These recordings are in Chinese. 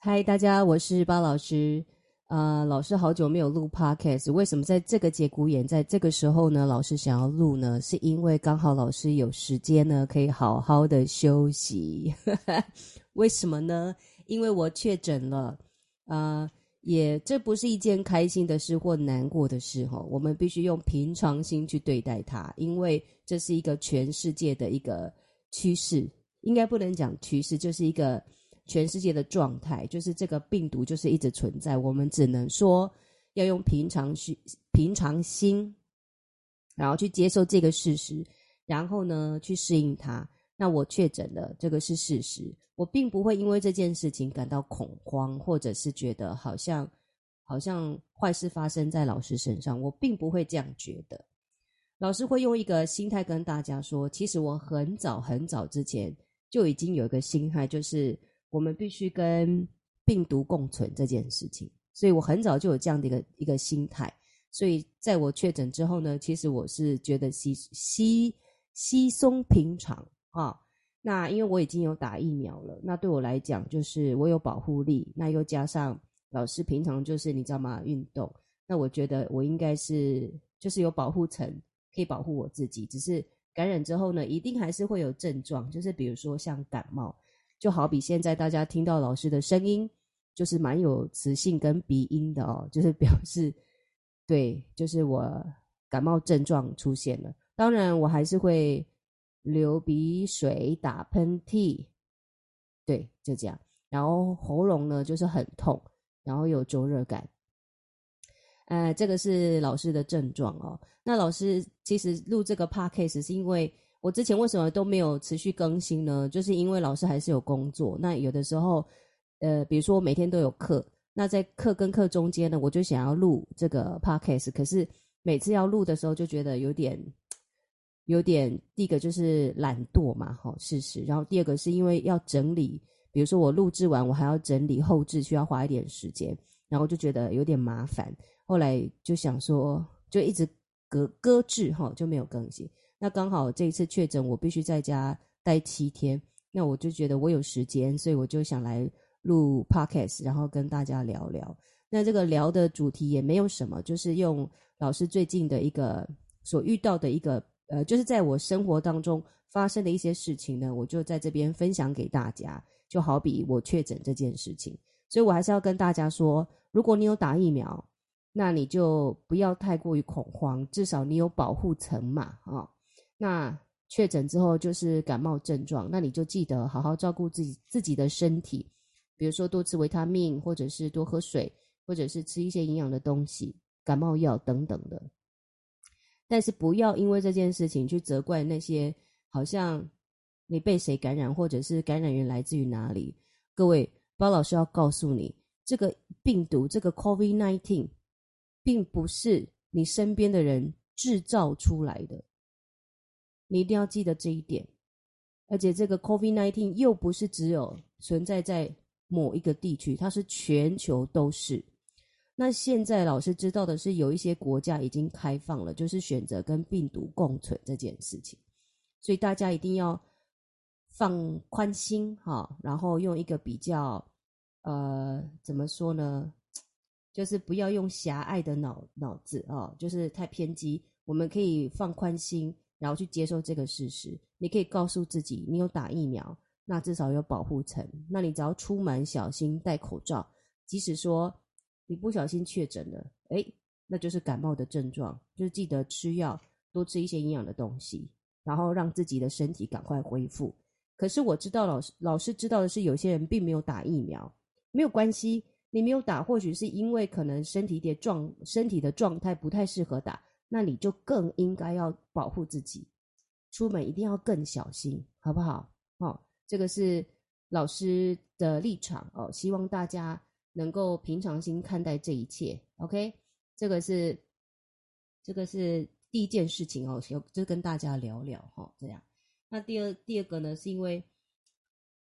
嗨，大家，我是巴老师。呃，老师好久没有录 podcast，为什么在这个节骨眼，在这个时候呢？老师想要录呢，是因为刚好老师有时间呢，可以好好的休息。为什么呢？因为我确诊了。呃，也这不是一件开心的事或难过的事哈，我们必须用平常心去对待它，因为这是一个全世界的一个趋势，应该不能讲趋势，就是一个。全世界的状态就是这个病毒就是一直存在，我们只能说要用平常心、平常心，然后去接受这个事实，然后呢去适应它。那我确诊了，这个是事实，我并不会因为这件事情感到恐慌，或者是觉得好像好像坏事发生在老师身上，我并不会这样觉得。老师会用一个心态跟大家说，其实我很早很早之前就已经有一个心态，就是。我们必须跟病毒共存这件事情，所以我很早就有这样的一个一个心态。所以在我确诊之后呢，其实我是觉得稀稀稀松平常啊、那因为我已经有打疫苗了，那对我来讲就是我有保护力。那又加上老师平常就是你知道吗？运动，那我觉得我应该是就是有保护层可以保护我自己。只是感染之后呢，一定还是会有症状，就是比如说像感冒。就好比现在大家听到老师的声音，就是蛮有磁性跟鼻音的哦，就是表示，对，就是我感冒症状出现了。当然，我还是会流鼻水、打喷嚏，对，就这样。然后喉咙呢，就是很痛，然后有灼热感。呃，这个是老师的症状哦。那老师其实录这个 podcast 是因为。我之前为什么都没有持续更新呢？就是因为老师还是有工作。那有的时候，呃，比如说每天都有课，那在课跟课中间呢，我就想要录这个 podcast。可是每次要录的时候，就觉得有点，有点。第一个就是懒惰嘛，哈，事实。然后第二个是因为要整理，比如说我录制完，我还要整理后置，需要花一点时间，然后就觉得有点麻烦。后来就想说，就一直搁搁置哈，就没有更新。那刚好这一次确诊，我必须在家待七天。那我就觉得我有时间，所以我就想来录 podcast，然后跟大家聊聊。那这个聊的主题也没有什么，就是用老师最近的一个所遇到的一个呃，就是在我生活当中发生的一些事情呢，我就在这边分享给大家。就好比我确诊这件事情，所以我还是要跟大家说，如果你有打疫苗，那你就不要太过于恐慌，至少你有保护层嘛，啊、那确诊之后就是感冒症状，那你就记得好好照顾自己自己的身体，比如说多吃维他命，或者是多喝水，或者是吃一些营养的东西、感冒药等等的。但是不要因为这件事情去责怪那些好像你被谁感染，或者是感染源来自于哪里。各位，包老师要告诉你，这个病毒，这个 COVID-19，并不是你身边的人制造出来的。你一定要记得这一点，而且这个 COVID-19 又不是只有存在在某一个地区，它是全球都是。那现在老师知道的是，有一些国家已经开放了，就是选择跟病毒共存这件事情，所以大家一定要放宽心哈，然后用一个比较呃怎么说呢，就是不要用狭隘的脑脑子啊，就是太偏激，我们可以放宽心。然后去接受这个事实，你可以告诉自己，你有打疫苗，那至少有保护层。那你只要出门小心戴口罩，即使说你不小心确诊了，诶，那就是感冒的症状，就是记得吃药，多吃一些营养的东西，然后让自己的身体赶快恢复。可是我知道老师老师知道的是，有些人并没有打疫苗，没有关系，你没有打，或许是因为可能身体的状身体的状态不太适合打。那你就更应该要保护自己，出门一定要更小心，好不好？哦，这个是老师的立场哦，希望大家能够平常心看待这一切。OK，这个是这个是第一件事情哦，就跟大家聊聊哈，哦，这样。那第二第二个呢，是因为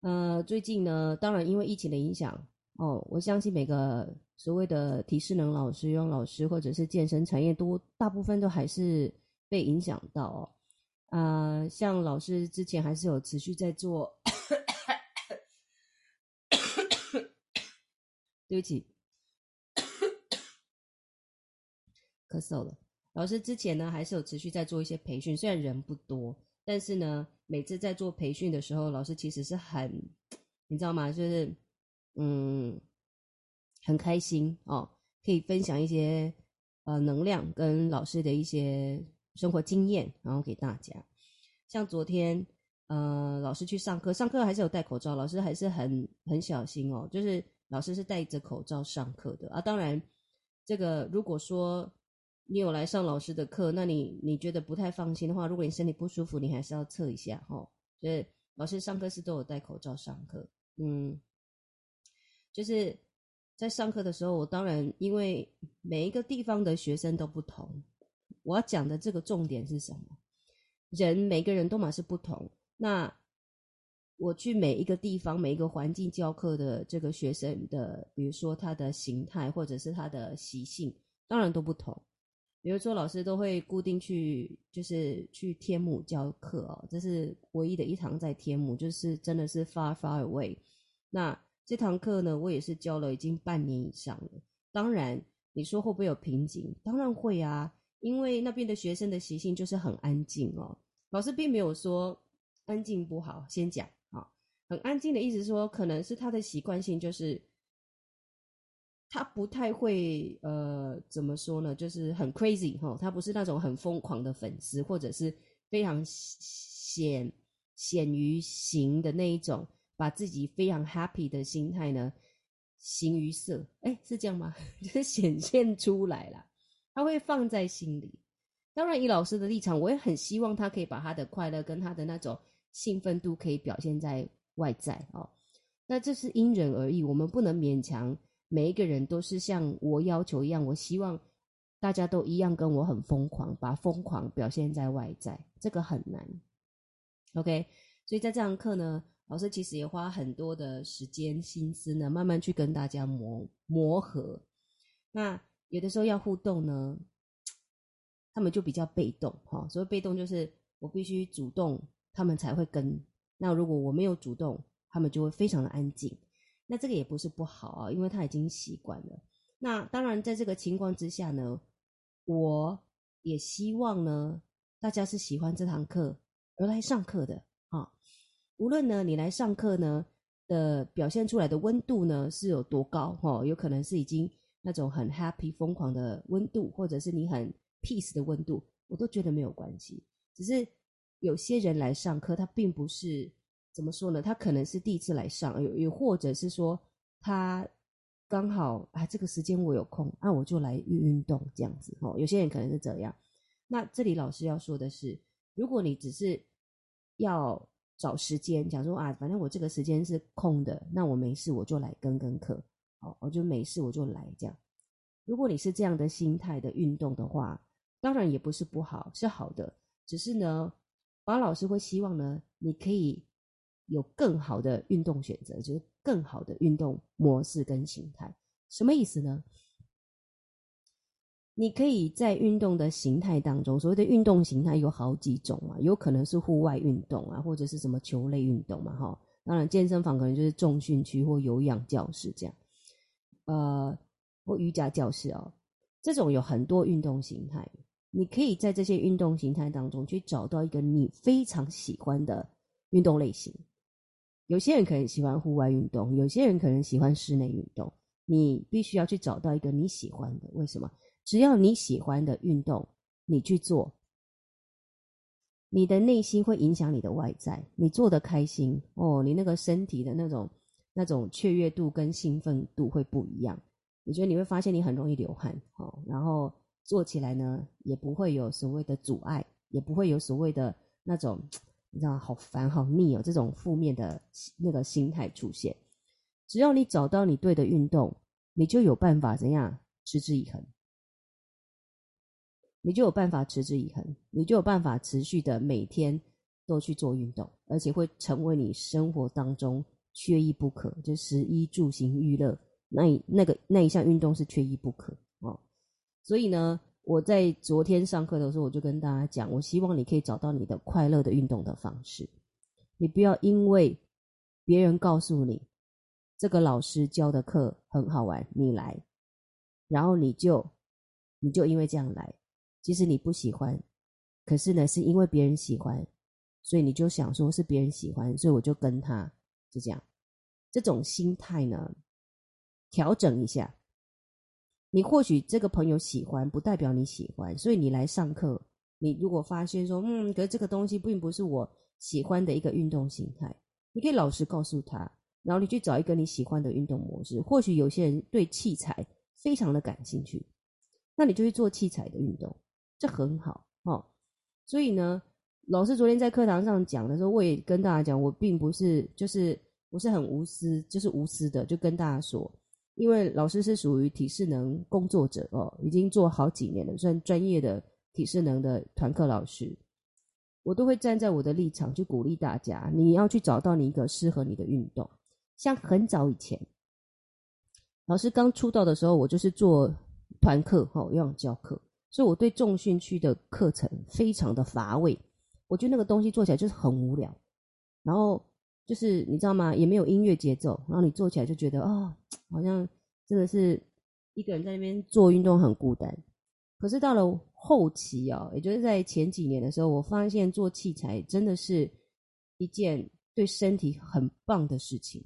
呃最近呢，当然因为疫情的影响哦，我相信每个。所谓的体适能老师、游泳老师，或者是健身产业，都大部分都还是被影响到。啊、像老师之前还是有持续在做，对不起，咳嗽了。老师之前呢，还是有持续在做一些培训，虽然人不多，但是呢，每次在做培训的时候，老师其实是很，你知道吗？就是，嗯，很开心哦，可以分享一些呃能量跟老师的一些生活经验，然后给大家。像昨天，呃，老师去上课，上课还是有戴口罩，老师还是很很小心哦，就是老师是戴着口罩上课的啊。当然，这个如果说。你有来上老师的课，那你你觉得不太放心的话，如果你身体不舒服，你还是要测一下哦。所以老师上课是都有戴口罩上课，嗯，就是在上课的时候，我当然因为每一个地方的学生都不同，我要讲的这个重点是什么？人每个人都嘛是不同，那我去每一个地方、每一个环境教课的这个学生的，比如说他的形态或者是他的习性，当然都不同。比如说，老师都会固定去，就是去天母教课哦。这是唯一的一堂在天母，就是真的是 far far away。那这堂课呢，我也是教了已经半年以上了。当然，你说会不会有瓶颈？当然会啊，因为那边的学生的习性就是很安静哦。老师并没有说安静不好，先讲啊，很安静的意思是说，可能是他的习惯性就是。他不太会，呃，怎么说呢？就是很 crazy 哈，他不是那种很疯狂的粉丝，或者是非常显显于形的那一种，把自己非常 happy 的心态呢，形于色，哎，是这样吗？就是显现出来了，他会放在心里。当然，以老师的立场，我也很希望他可以把他的快乐跟他的那种兴奋度可以表现在外在哦。那这是因人而异，我们不能勉强。每一个人都是像我要求一样，我希望大家都一样跟我很疯狂，把疯狂表现在外在，这个很难。OK，所以在这堂课呢，老师其实也花很多的时间心思呢，慢慢去跟大家磨磨合。那有的时候要互动呢，他们就比较被动哈。所谓被动就是我必须主动，他们才会跟。那如果我没有主动，他们就会非常的安静。那这个也不是不好啊，因为他已经习惯了。那当然，在这个情况之下呢，我也希望呢，大家是喜欢这堂课而来上课的。无论呢，你来上课呢的表现出来的温度呢是有多高哈，有可能是已经那种很 happy 疯狂的温度，或者是你很 peace 的温度，我都觉得没有关系。只是有些人来上课，他并不是。怎么说呢？他可能是第一次来上，又又或者是说他刚好啊，这个时间我有空，那、我就来运运动这样子哦。有些人可能是这样。那这里老师要说的是，如果你只是要找时间，讲说啊，反正我这个时间是空的，那我没事我就来跟跟课，哦，我就没事我就来这样。如果你是这样的心态的运动的话，当然也不是不好，是好的。只是呢，马老师会希望呢，你可以。有更好的运动选择，就是更好的运动模式跟形态。什么意思呢？你可以在运动的形态当中，所谓的运动形态有好几种啊，有可能是户外运动啊，或者是什么球类运动嘛，哈。当然，健身房可能就是重训区或有氧教室这样，呃，或瑜伽教室哦。这种有很多运动形态，你可以在这些运动形态当中去找到一个你非常喜欢的运动类型。有些人可能喜欢户外运动，有些人可能喜欢室内运动。你必须要去找到一个你喜欢的。为什么？只要你喜欢的运动，你去做，你的内心会影响你的外在。你做的开心哦，你那个身体的那种那种雀跃度跟兴奋度会不一样。我觉得你会发现你很容易流汗哦，然后做起来呢也不会有所谓的阻碍，也不会有所谓的那种。你知道好烦好腻哦，这种负面的那个心态出现。只要你找到你对的运动，你就有办法怎样持之以恒，你就有办法持之以恒，你就有办法持续的每天都去做运动，而且会成为你生活当中缺一不可，就食衣住行娱乐那那个那一项运动是缺一不可哦。所以呢。我在昨天上课的时候，我就跟大家讲，我希望你可以找到你的快乐的运动的方式。你不要因为别人告诉你，这个老师教的课很好玩，你来，然后你就你就因为这样来，其实你不喜欢，可是呢，是因为别人喜欢，所以你就想说是别人喜欢，所以我就跟他就这样，这种心态呢，调整一下。你或许这个朋友喜欢，不代表你喜欢，所以你来上课，你如果发现说，嗯，可是这个东西并不是我喜欢的一个运动形态，你可以老实告诉他，然后你去找一个你喜欢的运动模式。或许有些人对器材非常的感兴趣，那你就去做器材的运动，这很好哦。所以呢，老师昨天在课堂上讲的时候，我也跟大家讲，我并不是就是不是很无私，就是无私的，就跟大家说。因为老师是属于体适能工作者哦，已经做好几年了，算专业的体适能的团课老师，我都会站在我的立场去鼓励大家，你要去找到你一个适合你的运动。像很早以前，老师刚出道的时候，我就是做团课哈，游泳教课，所以我对重训区的课程非常的乏味，我觉得那个东西做起来就是很无聊，然后。就是你知道吗？也没有音乐节奏，然后你做起来就觉得啊、好像真的是一个人在那边做运动很孤单。可是到了后期啊、哦，也就是在前几年的时候，我发现做器材真的是一件对身体很棒的事情。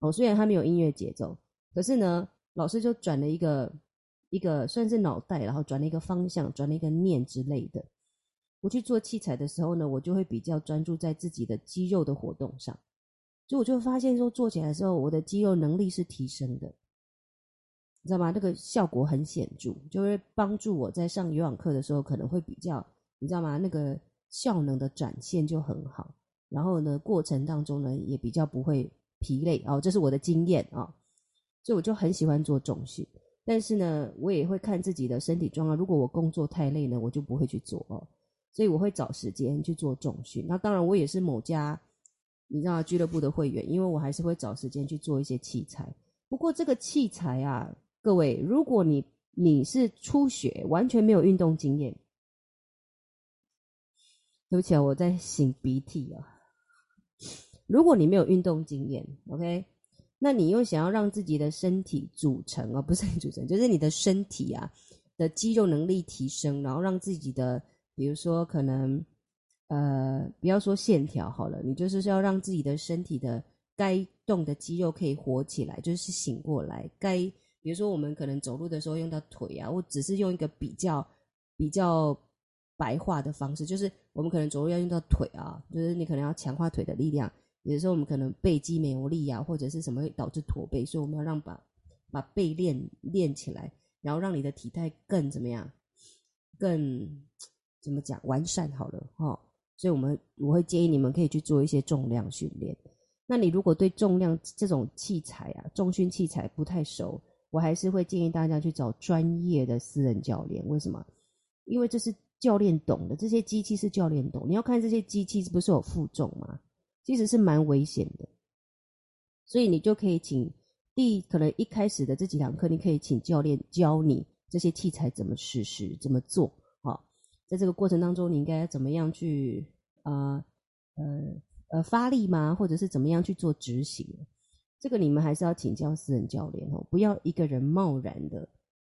哦，虽然它没有音乐节奏，可是呢，老师就转了一个一个算是脑袋，然后转了一个方向，转了一个念之类的。我去做器材的时候呢，我就会比较专注在自己的肌肉的活动上。所以我就发现说，做起来的时候，我的肌肉能力是提升的，你知道吗？那个效果很显著，就会帮助我在上游泳课的时候，可能会比较，你知道吗？那个效能的展现就很好。然后呢，过程当中呢，也比较不会疲累哦，这是我的经验啊、所以我就很喜欢做重训，但是呢，我也会看自己的身体状况。如果我工作太累呢，我就不会去做哦。所以我会找时间去做重训。那当然，我也是某家。你知道俱乐部的会员，因为我还是会找时间去做一些器材。不过这个器材啊，各位，如果你你是初学，完全没有运动经验，对不起啊，我在擤鼻涕啊。如果你没有运动经验，OK，那你又想要让自己的身体组成啊，不是组成，就是你的身体啊的肌肉能力提升，然后让自己的，比如说可能。呃，不要说线条好了，你就是要让自己的身体的该动的肌肉可以活起来，就是醒过来。该比如说我们可能走路的时候用到腿啊，我只是用一个比较比较白话的方式，就是我们可能走路要用到腿啊，就是你可能要强化腿的力量。有时候我们可能背肌没有力啊，或者是什么会导致驼背，所以我们要让把把背练练起来，然后让你的体态更怎么样，更怎么讲完善好了哈。哦所以，我们我会建议你们可以去做一些重量训练。那你如果对重量这种器材啊，重训器材不太熟，我还是会建议大家去找专业的私人教练。为什么？因为这是教练懂的，这些机器是教练懂。你要看这些机器不是有负重吗？其实是蛮危险的。所以你就可以请第可能一开始的这几堂课，你可以请教练教你这些器材怎么实施，怎么做。好在这个过程当中，你应该怎么样去啊呃呃，呃发力吗？或者是怎么样去做执行？这个你们还是要请教私人教练哦，不要一个人贸然的，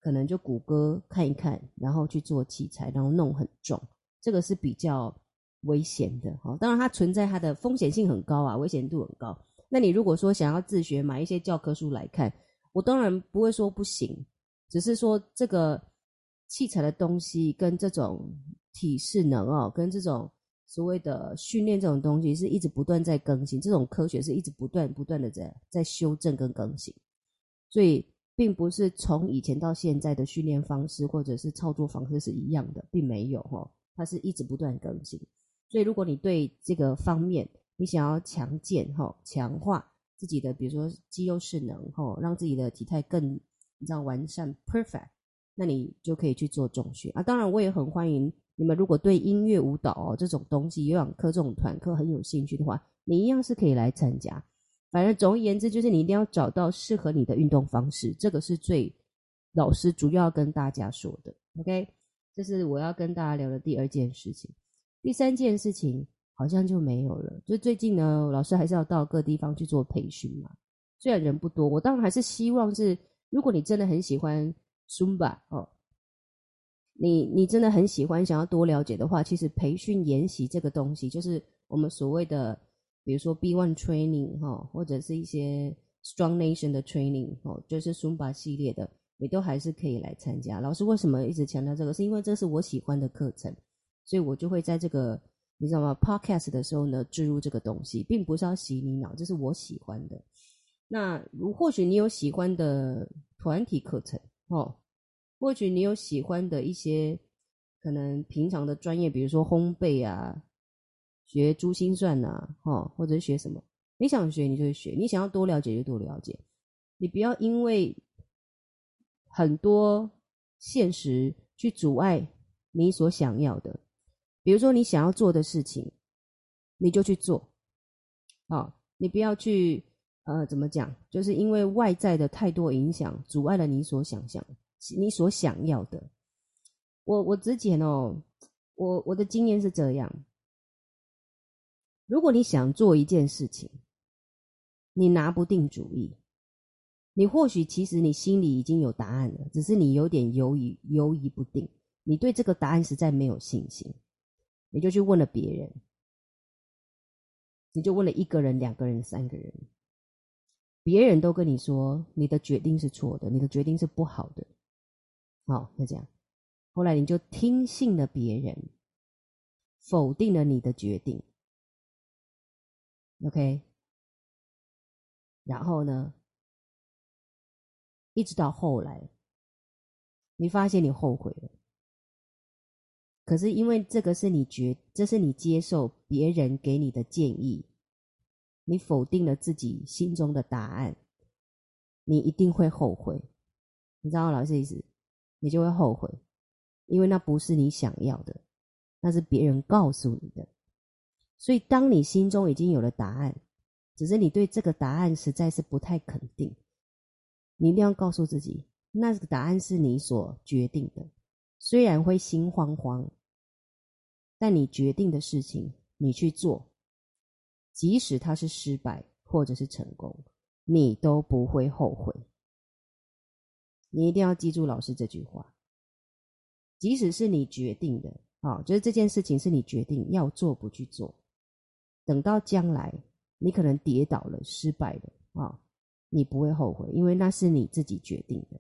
可能就谷歌看一看，然后去做器材，然后弄很重，这个是比较危险的哈。当然，它存在它的风险性很高啊，危险度很高。那你如果说想要自学，买一些教科书来看，我当然不会说不行，只是说这个。器材的东西跟这种体适能哦，跟这种所谓的训练这种东西是一直不断在更新，这种科学是一直不断不断的在在修正跟更新，所以并不是从以前到现在的训练方式或者是操作方式是一样的，并没有哈，它是一直不断更新。所以如果你对这个方面你想要强健哈，强化自己的比如说肌肉势能哈，让自己的体态更你知道完善 perfect。那你就可以去做重训啊！当然，我也很欢迎你们。如果对音乐、舞蹈哦这种东西、有氧课这种团课很有兴趣的话，你一样是可以来参加。反正总而言之，就是你一定要找到适合你的运动方式，这个是最老师主要跟大家说的。OK，这是我要跟大家聊的第二件事情。第三件事情好像就没有了。就最近呢，老师还是要到各地方去做培训嘛。虽然人不多，我当然还是希望是，如果你真的很喜欢 Zumba 哦，你你真的很喜欢，想要多了解的话，其实培训研习这个东西，就是我们所谓的，比如说 B One Training 哈、哦，或者是一些 Strong Nation 的 Training 哦，就是 Zumba 系列的，你都还是可以来参加。老师为什么一直强调这个？是因为这是我喜欢的课程，所以我就会在这个。你知道吗？Podcast 的时候呢，置入这个东西，并不是要洗你脑，这是我喜欢的。那如或许你有喜欢的团体课程哦，或许你有喜欢的一些可能平常的专业，比如说烘焙啊，学珠心算啊，哦，或者学什么，你想学你就学，你想要多了解就多了解，你不要因为很多现实去阻碍你所想要的。比如说，你想要做的事情，你就去做，啊，你不要去，呃，怎么讲？就是因为外在的太多影响，阻碍了你所想象、你所想要的。我我之前哦，我我的经验是这样：如果你想做一件事情，你拿不定主意，你或许其实你心里已经有答案了，只是你有点犹豫、犹疑不定，你对这个答案实在没有信心。你就去问了别人，你就问了一个人、两个人、三个人，别人都跟你说你的决定是错的，你的决定是不好的。好，就这样。后来你就听信了别人，否定了你的决定。OK，然后呢，一直到后来，你发现你后悔了。可是因为这个是你觉，这是你接受别人给你的建议，你否定了自己心中的答案，你一定会后悔。你知道老师意思？你就会后悔，因为那不是你想要的，那是别人告诉你的。所以当你心中已经有了答案，只是你对这个答案实在是不太肯定，你一定要告诉自己，那个答案是你所决定的，虽然会心慌慌。但你决定的事情，你去做，即使它是失败或者是成功，你都不会后悔。你一定要记住老师这句话。即使是你决定的，啊，就是这件事情是你决定要做不去做，等到将来你可能跌倒了、失败了，啊，你不会后悔，因为那是你自己决定的。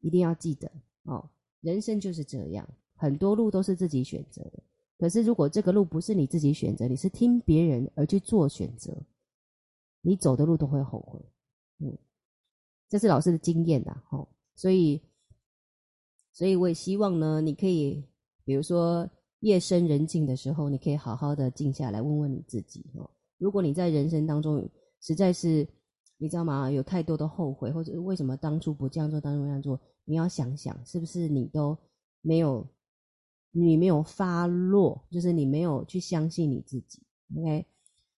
一定要记得，哦，人生就是这样。很多路都是自己选择的，可是如果这个路不是你自己选择，你是听别人而去做选择，你走的路都会后悔。嗯，这是老师的经验呐，吼，所以，所以我也希望呢，你可以，比如说夜深人静的时候，你可以好好的静下来，问问你自己，哦，如果你在人生当中实在是，你知道吗？有太多的后悔，或者是为什么当初不这样做，当初那样做，你要想想，是不是你都没有。你没有发落，就是你没有去相信你自己，OK？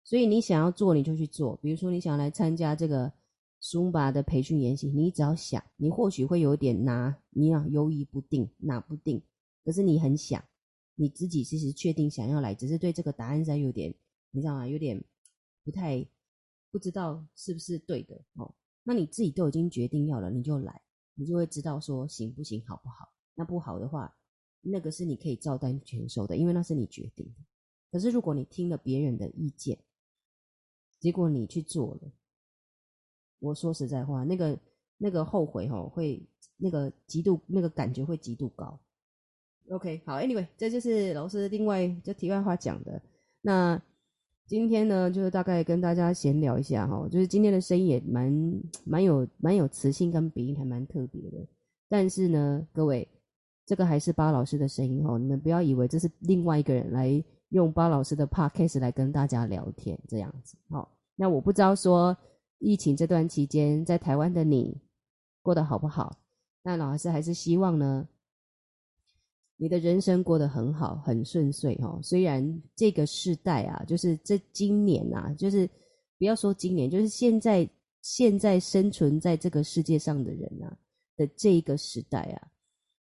所以你想要做，你就去做。比如说，你想来参加这个 Zumba 的培训研习，你只要想，你或许会有点拿，你要犹豫不定，拿不定。可是你很想，你自己其实确定想要来，只是对这个答案上有点，你知道吗？有点不太不知道是不是对的哦。那你自己都已经决定要了，你就来，你就会知道说行不行，好不好？那不好的话。那个是你可以照单全收的，因为那是你决定的。可是如果你听了别人的意见，结果你去做了，我说实在话，那个那个后悔吼，会那个极度那个感觉会极度高。OK，好，Anyway，这就是老师另外就题外话讲的。那今天呢，就是大概跟大家闲聊一下哈，就是今天的声音也蛮蛮有蛮有磁性跟鼻音，还蛮特别的。但是呢，各位。这个还是巴老师的声音哦，你们不要以为这是另外一个人来用巴老师的 podcast 来跟大家聊天这样子。好，那我不知道说疫情这段期间在台湾的你过得好不好？那老师还是希望呢，你的人生过得很好，很顺遂哦。虽然这个世代啊，就是这今年啊，就是不要说今年，就是现在现在生存在这个世界上的人啊的这个时代啊。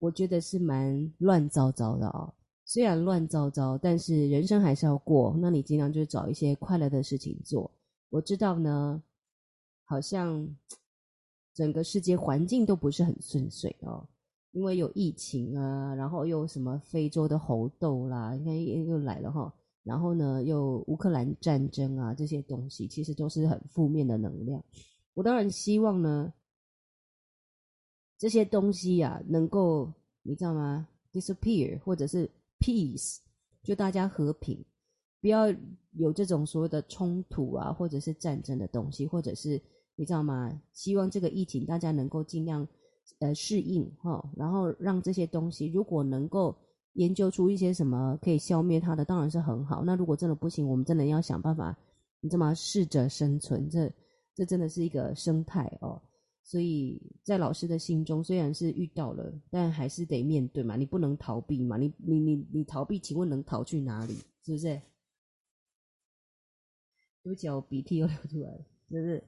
我觉得是蛮乱糟糟的哦，虽然乱糟糟，但是人生还是要过。那你尽量就找一些快乐的事情做。我知道呢，好像整个世界环境都不是很顺遂哦，因为有疫情啊，然后又什么非洲的猴痘啦，你看又又来了哈，然后呢又乌克兰战争啊，这些东西其实都是很负面的能量。我当然希望呢，这些东西呀、能够你知道吗？disappear 或者是 peace，就大家和平。不要有这种所谓的冲突啊，或者是战争的东西，或者是你知道吗？希望这个疫情大家能够尽量呃适应哈，然后让这些东西如果能够研究出一些什么可以消灭它的，当然是很好。那如果真的不行，我们真的要想办法，你知道吗？适者生存，这这真的是一个生态哦。所以在老师的心中，虽然是遇到了，但还是得面对嘛，你不能逃避嘛，你你你你逃避，请问能逃去哪里？是不是？对不起，我鼻涕又流出来了，就是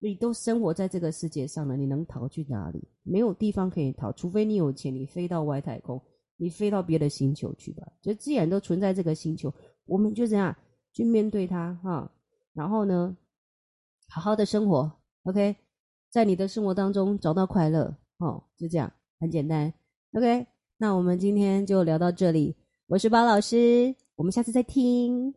你都生活在这个世界上了，你能逃去哪里？没有地方可以逃，除非你有钱，你飞到外太空，你飞到别的星球去吧。就既然都存在这个星球，我们就这样去面对它哈。然后呢，好好的生活，OK，在你的生活当中找到快乐哦，就这样，很简单，OK。那我们今天就聊到这里，我是包老师，我们下次再听。